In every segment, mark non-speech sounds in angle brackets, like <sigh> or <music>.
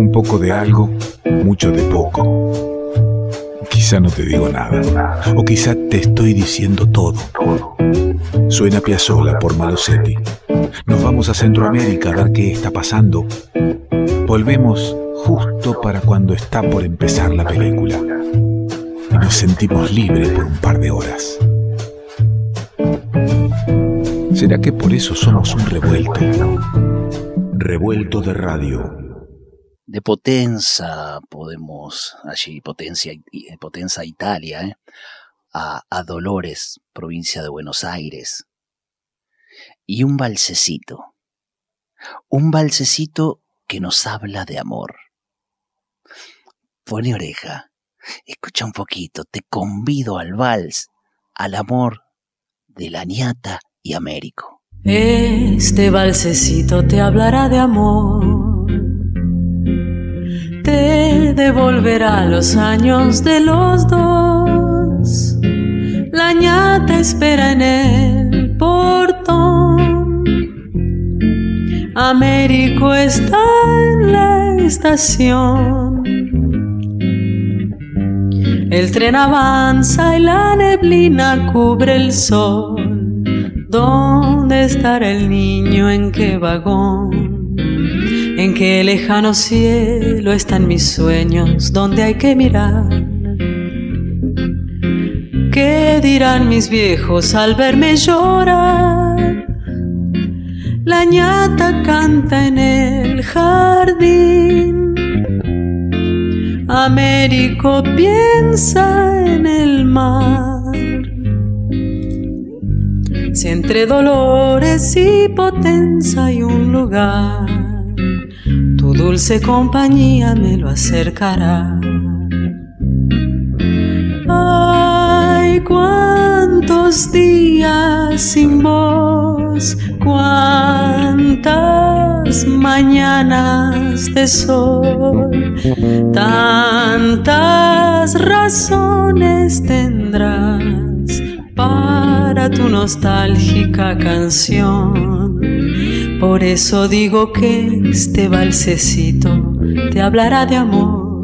Un poco de algo, mucho de poco. Quizá no te digo nada, o quizá te estoy diciendo todo. Suena Piazzola por Malosetti. Nos vamos a Centroamérica a ver qué está pasando. Volvemos justo para cuando está por empezar la película. Y nos sentimos libres por un par de horas. ¿Será que por eso somos un revuelto? Revuelto de radio. De Potenza podemos, allí, Potencia, eh, Potenza Italia, ¿eh? a, Dolores, provincia de Buenos Aires. Y un balsecito. Un balsecito que nos habla de amor. Pone oreja, escucha un poquito, te convido al vals, al amor de la niata y Américo. Este balsecito te hablará de amor, devolverá los años de los dos. La ñata espera en el portón. Américo está en la estación. El tren avanza y la neblina cubre el sol. ¿Dónde estará el niño? ¿En qué vagón? ¿En qué lejano cielo están mis sueños? ¿Dónde hay que mirar? ¿Qué dirán mis viejos al verme llorar? La ñata canta en el jardín. Américo piensa en el mar. Si entre dolores y potencia hay un lugar, dulce compañía me lo acercará. Ay, cuántos días sin vos, cuántas mañanas de sol, tantas razones tendrás para tu nostálgica canción. Por eso digo que este balsecito te hablará de amor,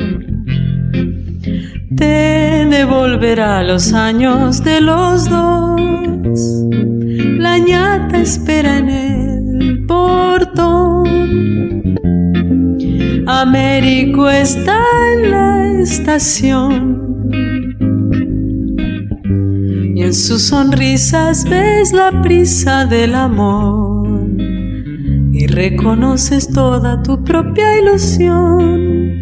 te devolverá los años de los dos. La ñata espera en el portón. Américo está en la estación en sus sonrisas ves la prisa del amor y reconoces toda tu propia ilusión.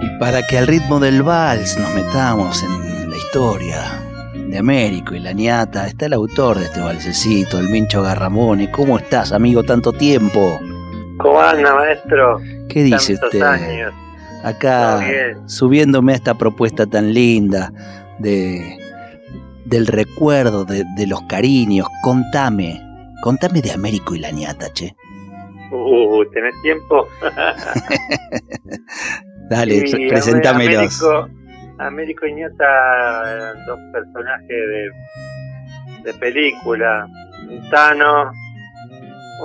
Y para que al ritmo del vals nos metamos en la historia de Américo y la ñata, está el autor de este valsecito, el Mincho Garramone. ¿Cómo estás, amigo, tanto tiempo? ¿Cómo anda, maestro? ¿Qué dice usted? Acá subiéndome a esta propuesta tan linda de del recuerdo, de, los cariños. Contame, contame de Américo y la ñata, che. Uh, ¿tenés tiempo? <laughs> Dale, presentámelos. Américo, Américo y ñata, dos personajes de, de película. Un Tano,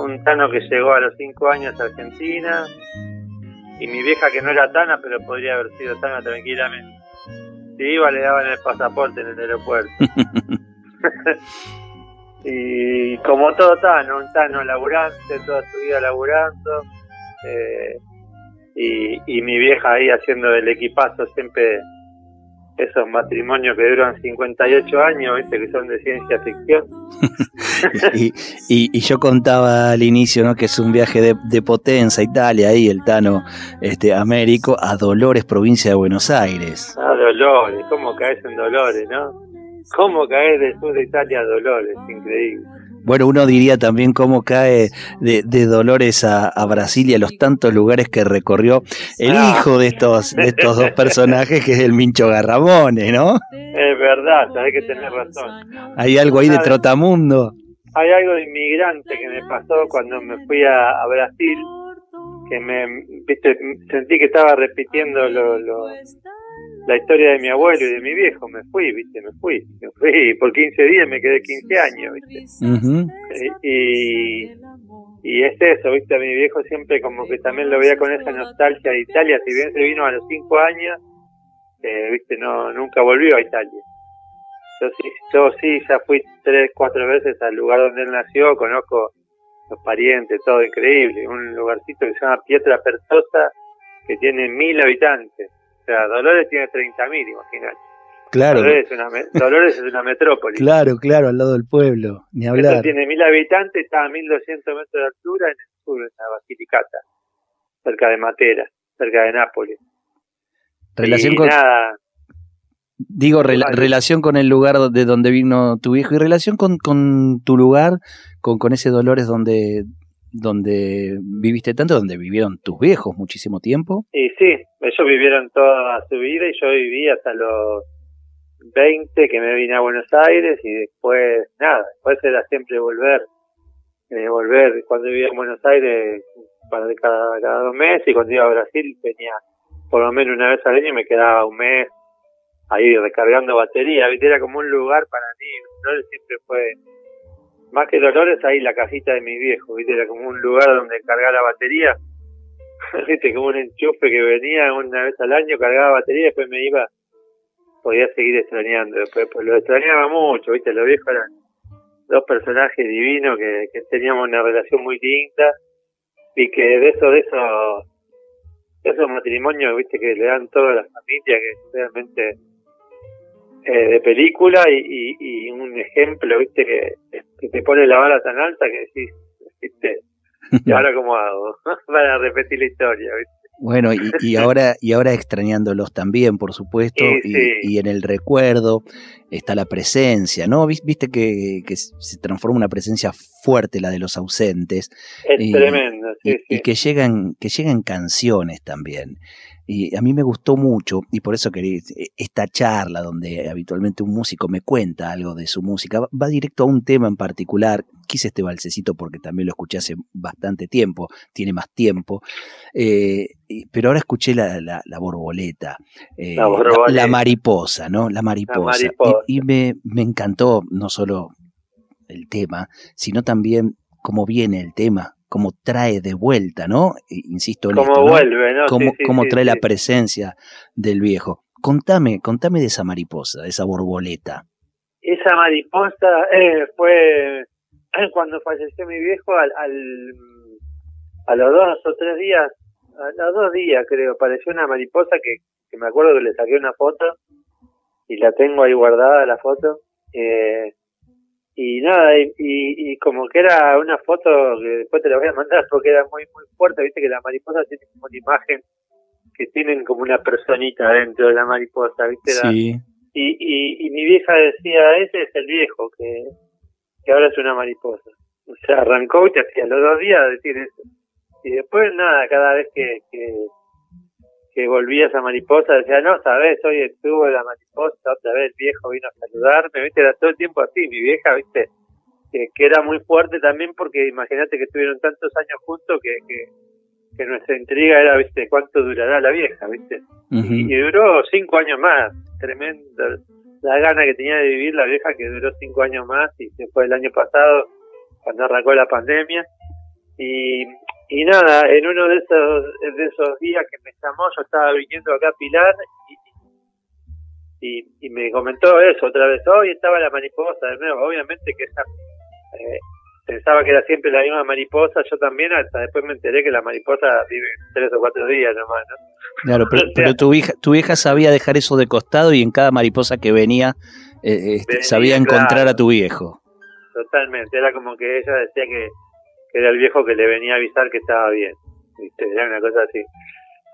un Tano que llegó a los cinco años a Argentina y mi vieja que no era Tana, pero podría haber sido Tana tranquilamente. Si iba le daban el pasaporte en el aeropuerto. <laughs> y como todo Tano, un Tano laburante, toda su vida laburando. Eh, y, y mi vieja ahí haciendo el equipazo siempre esos matrimonios que duran 58 años, ¿viste? que son de ciencia ficción. <laughs> y, y, yo contaba al inicio ¿no? que es un viaje de, de Potenza, Italia, ahí el Tano este, Américo, a Dolores, provincia de Buenos Aires. A Dolores, ¿cómo caes en Dolores, no? ¿Cómo caes del sur de Italia a Dolores? Increíble. Bueno, uno diría también cómo cae de, Dolores a, Brasil y a los tantos lugares que recorrió el ah. hijo de estos, de estos dos personajes, que es el Mincho Garramone, ¿no? Es verdad, hay que tener razón. Hay algo ahí de trotamundo. Hay algo de inmigrante que me pasó cuando me fui a, Brasil, que me, viste, sentí que estaba repitiendo lo, la historia de mi abuelo y de mi viejo, me fui, viste, me fui, me fui, <laughs> por 15 días me quedé 15 años, viste. y, y es eso, viste, a mi viejo siempre como que también lo veía con esa nostalgia de Italia, si bien se vino a los 5 años, eh, viste, no nunca volvió a Italia. Yo sí, yo sí, ya fui tres, cuatro veces al lugar donde él nació, conozco los parientes, todo increíble, un lugarcito que se llama Pietra Pertosa, que tiene mil habitantes o sea, Dolores tiene 30.000, imagínate. Claro. Dolores es, una, Dolores es una metrópoli. Claro, claro, al lado del pueblo, ni hablar. Esto tiene mil habitantes, está a 1200 metros de altura en el sur, en la Basilicata, cerca de Matera, cerca de Nápoles. Relación con. Nada, Digo, relación con el lugar de donde vino tu viejo y relación con, con tu lugar, con, con ese Dolores donde, donde viviste tanto, donde vivieron tus viejos muchísimo tiempo. Y sí, ellos vivieron toda su vida y yo viví hasta los 20 que me vine a Buenos Aires y después nada, después era siempre volver, eh, volver cuando vivía en Buenos Aires para cada, cada dos meses y cuando iba a Brasil venía por lo menos una vez al año y me quedaba un mes ahí recargando batería, era como un lugar para mí, ¿no? siempre fue más que Dolores, ahí la cajita de mi viejo, ¿viste? Era como un lugar donde cargar la batería, <laughs> ¿viste? Como un enchufe que venía una vez al año, cargaba batería, después me iba, podía seguir extrañando, después pues lo extrañaba mucho, ¿viste? Los viejos eran dos personajes divinos que, que teníamos una relación muy linda y que de eso, de eso, esos matrimonios, ¿viste? Que le dan todas las familias, que realmente eh, de película y, y, un ejemplo, viste, que, te pone la bala tan alta que decís, viste, y <laughs> ahora cómo hago <laughs> para repetir la historia, viste. Bueno, y, ahora y ahora extrañándolos también, por supuesto, <laughs> y, en el recuerdo está la presencia, ¿no? Viste que, que, se transforma una presencia fuerte la de los ausentes. Es tremendo, sí, y, que llegan que llegan canciones también. Y a mí me gustó mucho, y por eso quería e, esta charla donde habitualmente un músico me cuenta algo de su música, va directo a un tema en particular. Quise este balsecito porque también lo escuché hace bastante tiempo, tiene más tiempo. Eh, pero ahora escuché la, la, borboleta, eh, la, mariposa, ¿no? La mariposa. Y, me, me encantó no solo el tema, sino también cómo viene el tema, cómo trae de vuelta, ¿no? Insisto en cómo vuelve, ¿no? Cómo, trae la presencia del viejo. Contame, contame de esa mariposa, de esa borboleta. Esa mariposa eh, fue cuando falleció mi viejo, al, a los dos o tres días, a los dos días creo, apareció una mariposa que, que me acuerdo que le saqué una foto y la tengo ahí guardada la foto. Eh, y nada, y, y, como que era una foto que después te la voy a mandar porque era muy muy fuerte, viste que la mariposa tiene como una imagen que tienen como una personita dentro de la mariposa, viste. Sí. y, y, y mi vieja decía, ese es el viejo, que, que ahora es una mariposa. O sea, arrancó y te hacía los dos días decir eso. Y después nada, cada vez que, que que volvía esa mariposa, decía, no, sabes, hoy estuvo la mariposa, otra vez el viejo vino a saludarme, viste, era todo el tiempo así, mi vieja, viste, que, era muy fuerte también porque imagínate que estuvieron tantos años juntos que, que, nuestra intriga era, viste, cuánto durará la vieja, viste, y, duró cinco años más, tremendo, la gana que tenía de vivir la vieja que duró cinco años más y se fue el año pasado cuando arrancó la pandemia. Y y nada, en uno de esos, de esos días que me llamó, yo estaba viniendo acá a Pilar y, y, me comentó eso otra vez. Hoy estaba la mariposa de nuevo. Obviamente que esa, eh, pensaba que era siempre la misma mariposa. Yo también, hasta después me enteré que la mariposa vive tres o cuatro días nomás, ¿no? Claro, <laughs> pero, tu, hija, tu hija sabía dejar eso de costado y en cada mariposa que venía, eh, este, sabía encontrar a tu viejo. Totalmente, era como que ella decía que que era el viejo que le venía a avisar que estaba bien. ¿viste? Era una cosa así.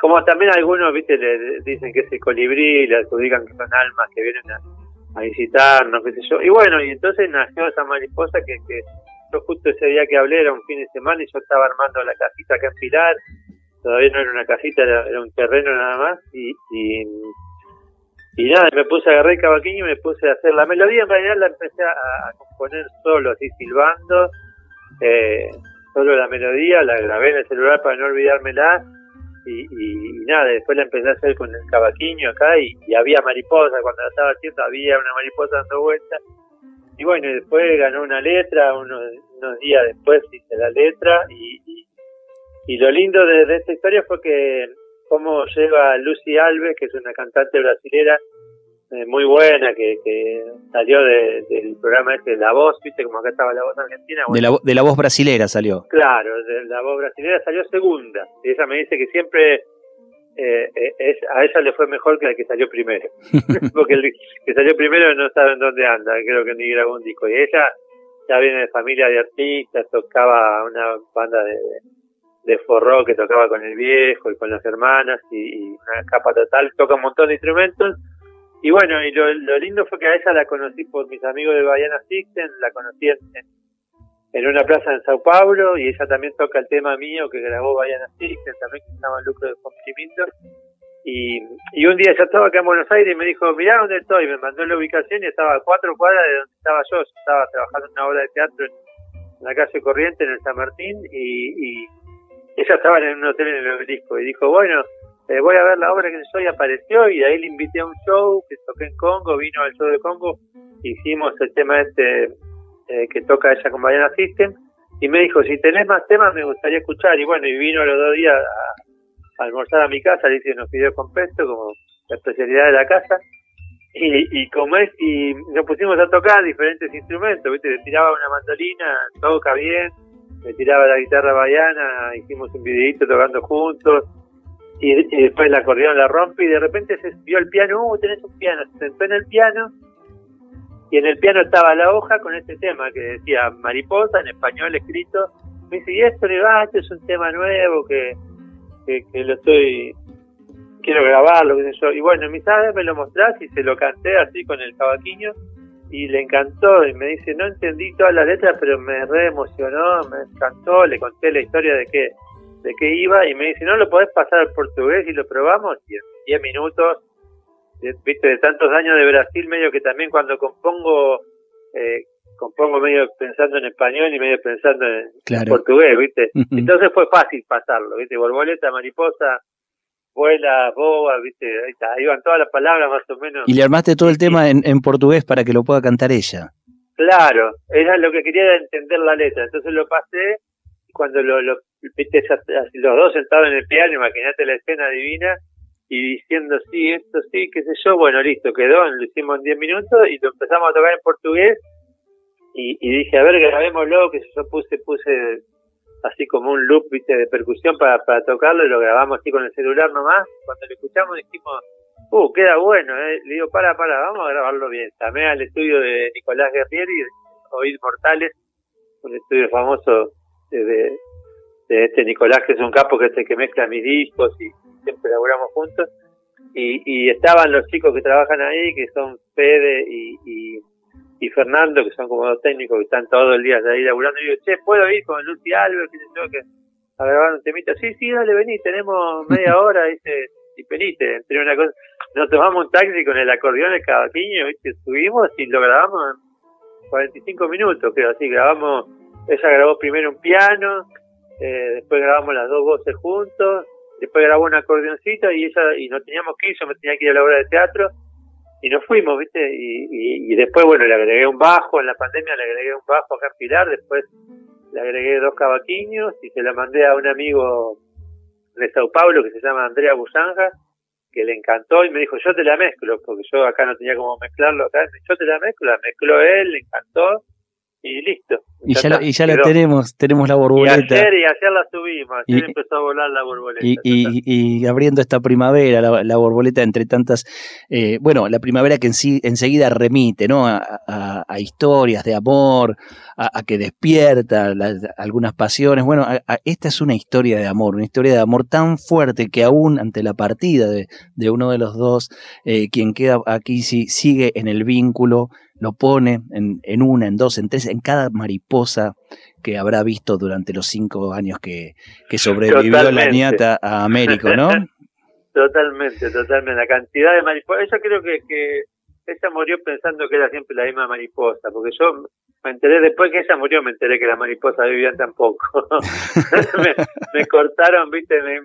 Como también algunos, viste, le dicen que ese colibrí, le adjudican que son almas que vienen a, visitarnos, qué sé yo. Y bueno, y entonces nació esa mariposa que, que yo justo ese día que hablé era un fin de semana y yo estaba armando la casita acá en Pilar. Todavía no era una casita, era, un terreno nada más. Y, y, y nada, me puse a agarrar el cavaquinho y me puse a hacer la melodía. En realidad la empecé a componer solo, así silbando eh, solo la melodía, la grabé en el celular para no olvidármela y, nada, después la empecé a hacer con el cavaquinho acá y, había mariposa, cuando la estaba haciendo había una mariposa dando vueltas. Y bueno, después ganó una letra, unos, días después hice la letra y, y, lo lindo de, esta historia fue que cómo lleva Lucy Alves, que es una cantante brasilera, eh, muy buena que, que salió del programa este de La Voz, viste como acá estaba La Voz Argentina. de, la, de La Voz Brasilera salió. Claro, de La Voz Brasilera salió segunda. Y ella me dice que siempre eh, eh, es, a ella le fue mejor que al que salió primero. <laughs> Porque el que salió primero no sabe en dónde anda, creo que ni grabó un disco. Y ella ya viene de familia de artistas, tocaba una banda de, de forró que tocaba con el viejo y con las hermanas y, y una capa total, toca un montón de instrumentos y bueno, y lo, lindo fue que a ella la conocí por mis amigos de Bayana Sixten, la conocí en, en, una plaza en Sao Paulo y ella también toca el tema mío que grabó Bayana Sixten, también que se llama Lucro de Cumplimiento. Y, y un día ya estaba acá en Buenos Aires y me dijo, mirá dónde estoy, me mandó la ubicación y estaba a cuatro cuadras de donde estaba yo, yo estaba trabajando en una obra de teatro en, la calle Corriente, en el San Martín, y, y ella estaba en un hotel en el obelisco y dijo, bueno, eh, voy a ver la obra que soy, apareció y ahí le invité a un show que toqué en Congo, vino al show de Congo, hicimos el tema este eh, que toca ella con Mariana System y me dijo, si tenés más temas me gustaría escuchar y bueno, y vino los dos días a, almorzar a mi casa, le hice unos videos con pesto como la especialidad de la casa y, y como es, y nos pusimos a tocar diferentes instrumentos, viste, le tiraba una mandolina, toca bien, me tiraba la guitarra baiana, hicimos un videito tocando juntos, y, después el acordeón la rompe y de repente se vio el piano, uh, tenés un piano, se sentó en el piano y en el piano estaba la hoja con este tema que decía mariposa en español escrito. Me dice, y esto le va, este es un tema nuevo que, que, lo estoy, quiero grabarlo, qué sé yo. Y bueno, mi sabe me lo mostrás y se lo canté así con el cavaquinho y le encantó y me dice, no entendí todas las letras, pero me re emocionó, me encantó, le conté la historia de que de qué iba y me dice, ¿no lo podés pasar al portugués y lo probamos? Y en 10 minutos, viste, de tantos años de Brasil, medio que también cuando compongo, eh, compongo medio pensando en español y medio pensando en portugués, viste. Entonces fue fácil pasarlo, viste, borboleta, mariposa, vuela, boba, viste, ahí, está, ahí van todas las palabras más o menos. Y le armaste todo el tema en, en portugués para que lo pueda cantar ella. Claro, era lo que quería entender la letra, entonces lo pasé cuando lo, lo los dos sentados en el piano, imagínate la escena divina, y diciendo sí, esto sí, qué sé yo, bueno, listo, quedó, lo hicimos en 10 minutos y lo empezamos a tocar en portugués y, dije, a ver, grabémoslo, que yo puse, puse así como un loop, viste, de percusión para, para tocarlo y lo grabamos así con el celular nomás. Cuando lo escuchamos dijimos, uh, queda bueno, eh. Le digo, para, para, vamos a grabarlo bien. Llamé al estudio de Nicolás Guerrieri, Oíd Mortales, un estudio famoso de este Nicolás, que es un capo que es el que mezcla mis discos y siempre laburamos juntos. Y, y estaban los chicos que trabajan ahí, que son Fede y, y, Fernando, que son como dos técnicos que están todo el día ahí laburando. Y digo, che, ¿puedo ir con Lucy Alves? Que yo, que a grabar un temita. Sí, sí, dale, vení, tenemos media <laughs> hora, dice, y venite. Entre una cosa, nos tomamos un taxi con el acordeón, el cavaquinho, ¿viste? subimos y lo grabamos en 45 minutos, creo, así, grabamos, ella grabó primero un piano, eh, después grabamos las dos voces juntos, después grabó un acordeoncito y ella y no teníamos que ir, yo me tenía que ir a la obra de teatro y nos fuimos, ¿viste? Y, y, después, bueno, le agregué un bajo, en la pandemia le agregué un bajo acá en Pilar, después le agregué dos cavaquiños y se la mandé a un amigo de Sao Paulo que se llama Andrea Busanja, que le encantó y me dijo, yo te la mezclo, porque yo acá no tenía como mezclarlo acá, yo te la mezclo, la mezcló él, le encantó y listo. Y ya, y ya la tenemos, tenemos la borboleta. Y ayer, y ayer la subimos, ayer empezó a volar la borboleta. Y, y, abriendo esta primavera, la, borboleta entre tantas, eh, bueno, la primavera que en sí, enseguida remite, ¿no? A, a, historias de amor, a, que despierta algunas pasiones. Bueno, esta es una historia de amor, una historia de amor tan fuerte que aún ante la partida de, de uno de los dos, eh, quien queda aquí sí, sigue en el vínculo, lo pone en, en, una, en dos, en tres, en cada mariposa que habrá visto durante los cinco años que, que sobrevivió la niata a Américo, ¿no? <laughs> totalmente, totalmente. La cantidad de mariposas, yo creo que, que ella murió pensando que era siempre la misma mariposa, porque yo me enteré después que ella murió, me enteré que las mariposas vivían tan poco. <laughs> me, cortaron, viste, me,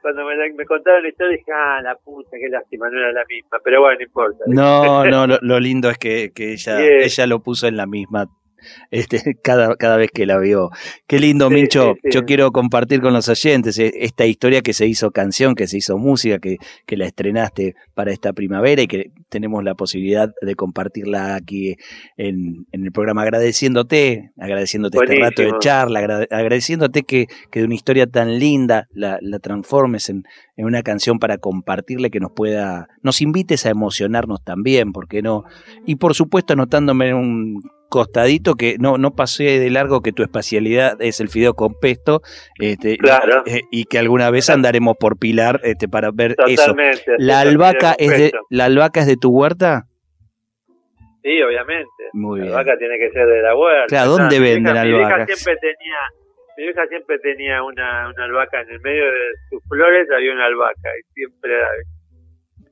cuando me, me contaron la historia dije, ah, la puta, qué lástima, no era la misma, pero bueno, no importa. No, <laughs> no, lo, lo lindo es que, que ella, ella lo puso en la misma <laughs> este, cada, cada vez que la vio. Qué lindo, Sí, Mincho. sí, sí. Yo quiero compartir con los oyentes eh, esta historia que se hizo canción, que se hizo música, que, que la estrenaste para esta primavera y que tenemos la posibilidad de compartirla aquí en, en el programa. Agradeciéndote, agradeciéndote este rato de charla, agra- agradeciéndote que, que de una historia tan linda la, la transformes en, en una canción para compartirle que nos pueda, nos invites a emocionarnos también, ¿por qué no? Y por supuesto anotándome un costadito que no, no pasé de largo que tu especialidad es el fideo con pesto este, Claro. eh, y que alguna vez andaremos por Pilar este, para ver eso. Totalmente. ¿La sí, albahaca, es de. ¿La albahaca es de tu huerta? Sí, obviamente. Muy La bien. albahaca tiene que ser de la huerta. Claro, ¿dónde Mi venden vieja- Mi vieja albahacas? siempre tenía, mi vieja siempre tenía una, una albahaca en el medio de sus flores, había una albahaca y siempre era,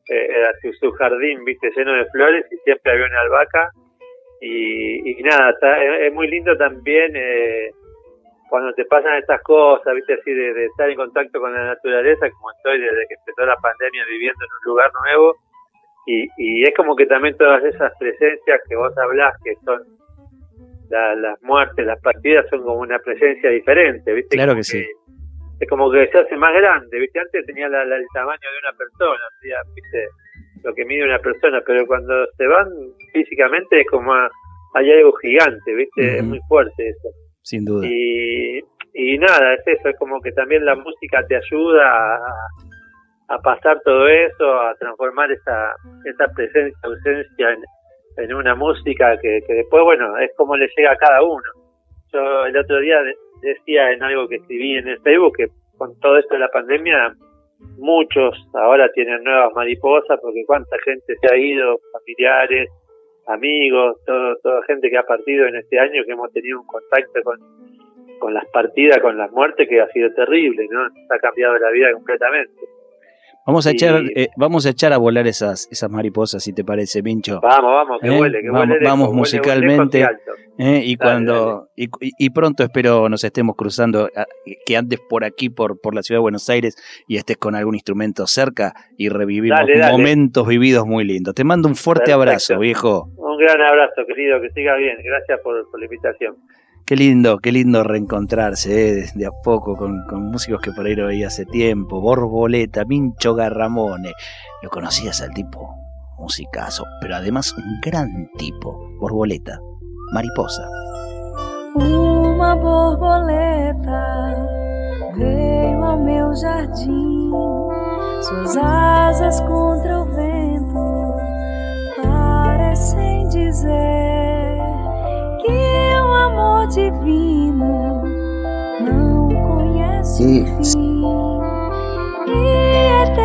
eh, era su, su jardín, viste, lleno de flores y siempre había una albahaca y, y nada, está- es, es muy lindo también eh, cuando te pasan estas cosas, viste, así de, de estar en contacto con la naturaleza, como estoy desde que empezó la pandemia viviendo en un lugar nuevo y, y es como que también todas esas presencias que vos hablás, que son la- las muertes, las partidas, son como una presencia diferente, ¿viste? Claro que sí. Es como que se hace más grande, ¿viste? Antes tenía la- la- el tamaño de una persona, hacía, ¿viste? Lo que mide una persona, pero cuando se van físicamente es como a- hay algo gigante, ¿viste? Es muy fuerte eso. Sin duda. Y, y nada, es eso, es como que también la música te ayuda a, a pasar todo eso, a transformar esa, esa presencia, ausencia en, en una música que, que después, bueno, es como le llega a cada uno. Yo el otro día de- decía en algo que escribí en el Facebook que con todo esto de la pandemia, muchos ahora tienen nuevas mariposas porque cuánta gente se ha ido, familiares, amigos, toda gente que ha partido en este año, que hemos tenido un contacto con, con las partidas, con las muertes, que ha sido terrible, ¿no? Nos ha cambiado la vida completamente. Vamos a echar, eh, vamos a echar a volar esas, esas mariposas, si te parece, Mincho. Vamos, vamos, que Eh, huele, que vamos- huele vamos huele musicalmente. ¿eh? Y Dale, cuando y, y pronto espero nos estemos cruzando, que andes por aquí, por, por la ciudad de Buenos Aires, y estés con algún instrumento cerca y revivimos Dale, dale. momentos vividos muy lindos. Te mando un fuerte Perfecto. abrazo, viejo. Un gran abrazo, querido, que siga bien. Gracias por, por la invitación. Qué lindo, qué lindo reencontrarse ¿eh? de, a poco con, con músicos que por ahí lo veía hace tiempo. Borboleta, Mincho Garramone. Lo conocías al tipo, musicazo, pero además un gran tipo. Borboleta, mariposa. Uma borboleta veio ao meu jardim, suas asas contra o vento parecem dizer que amor divino não conhece o fim. E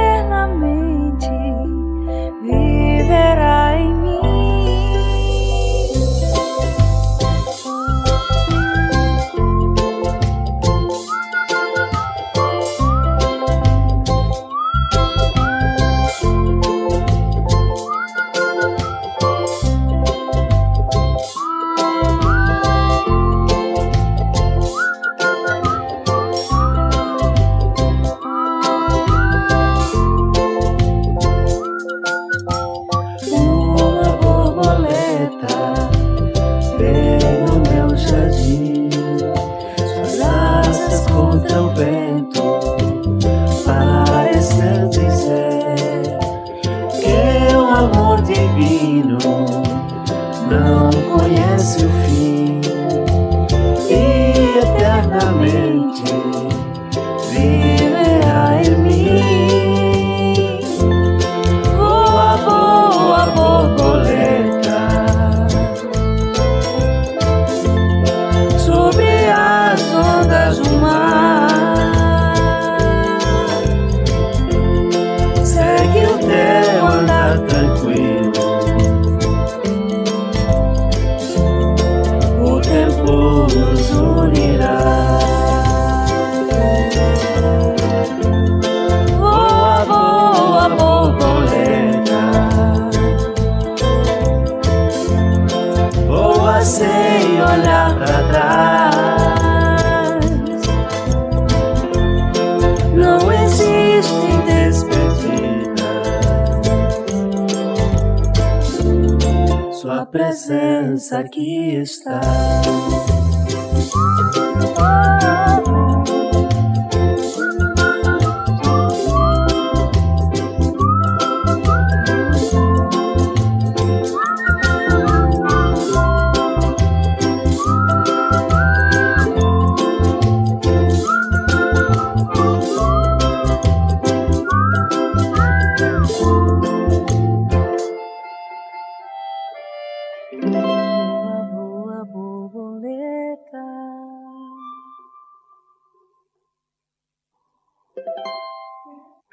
aqui está.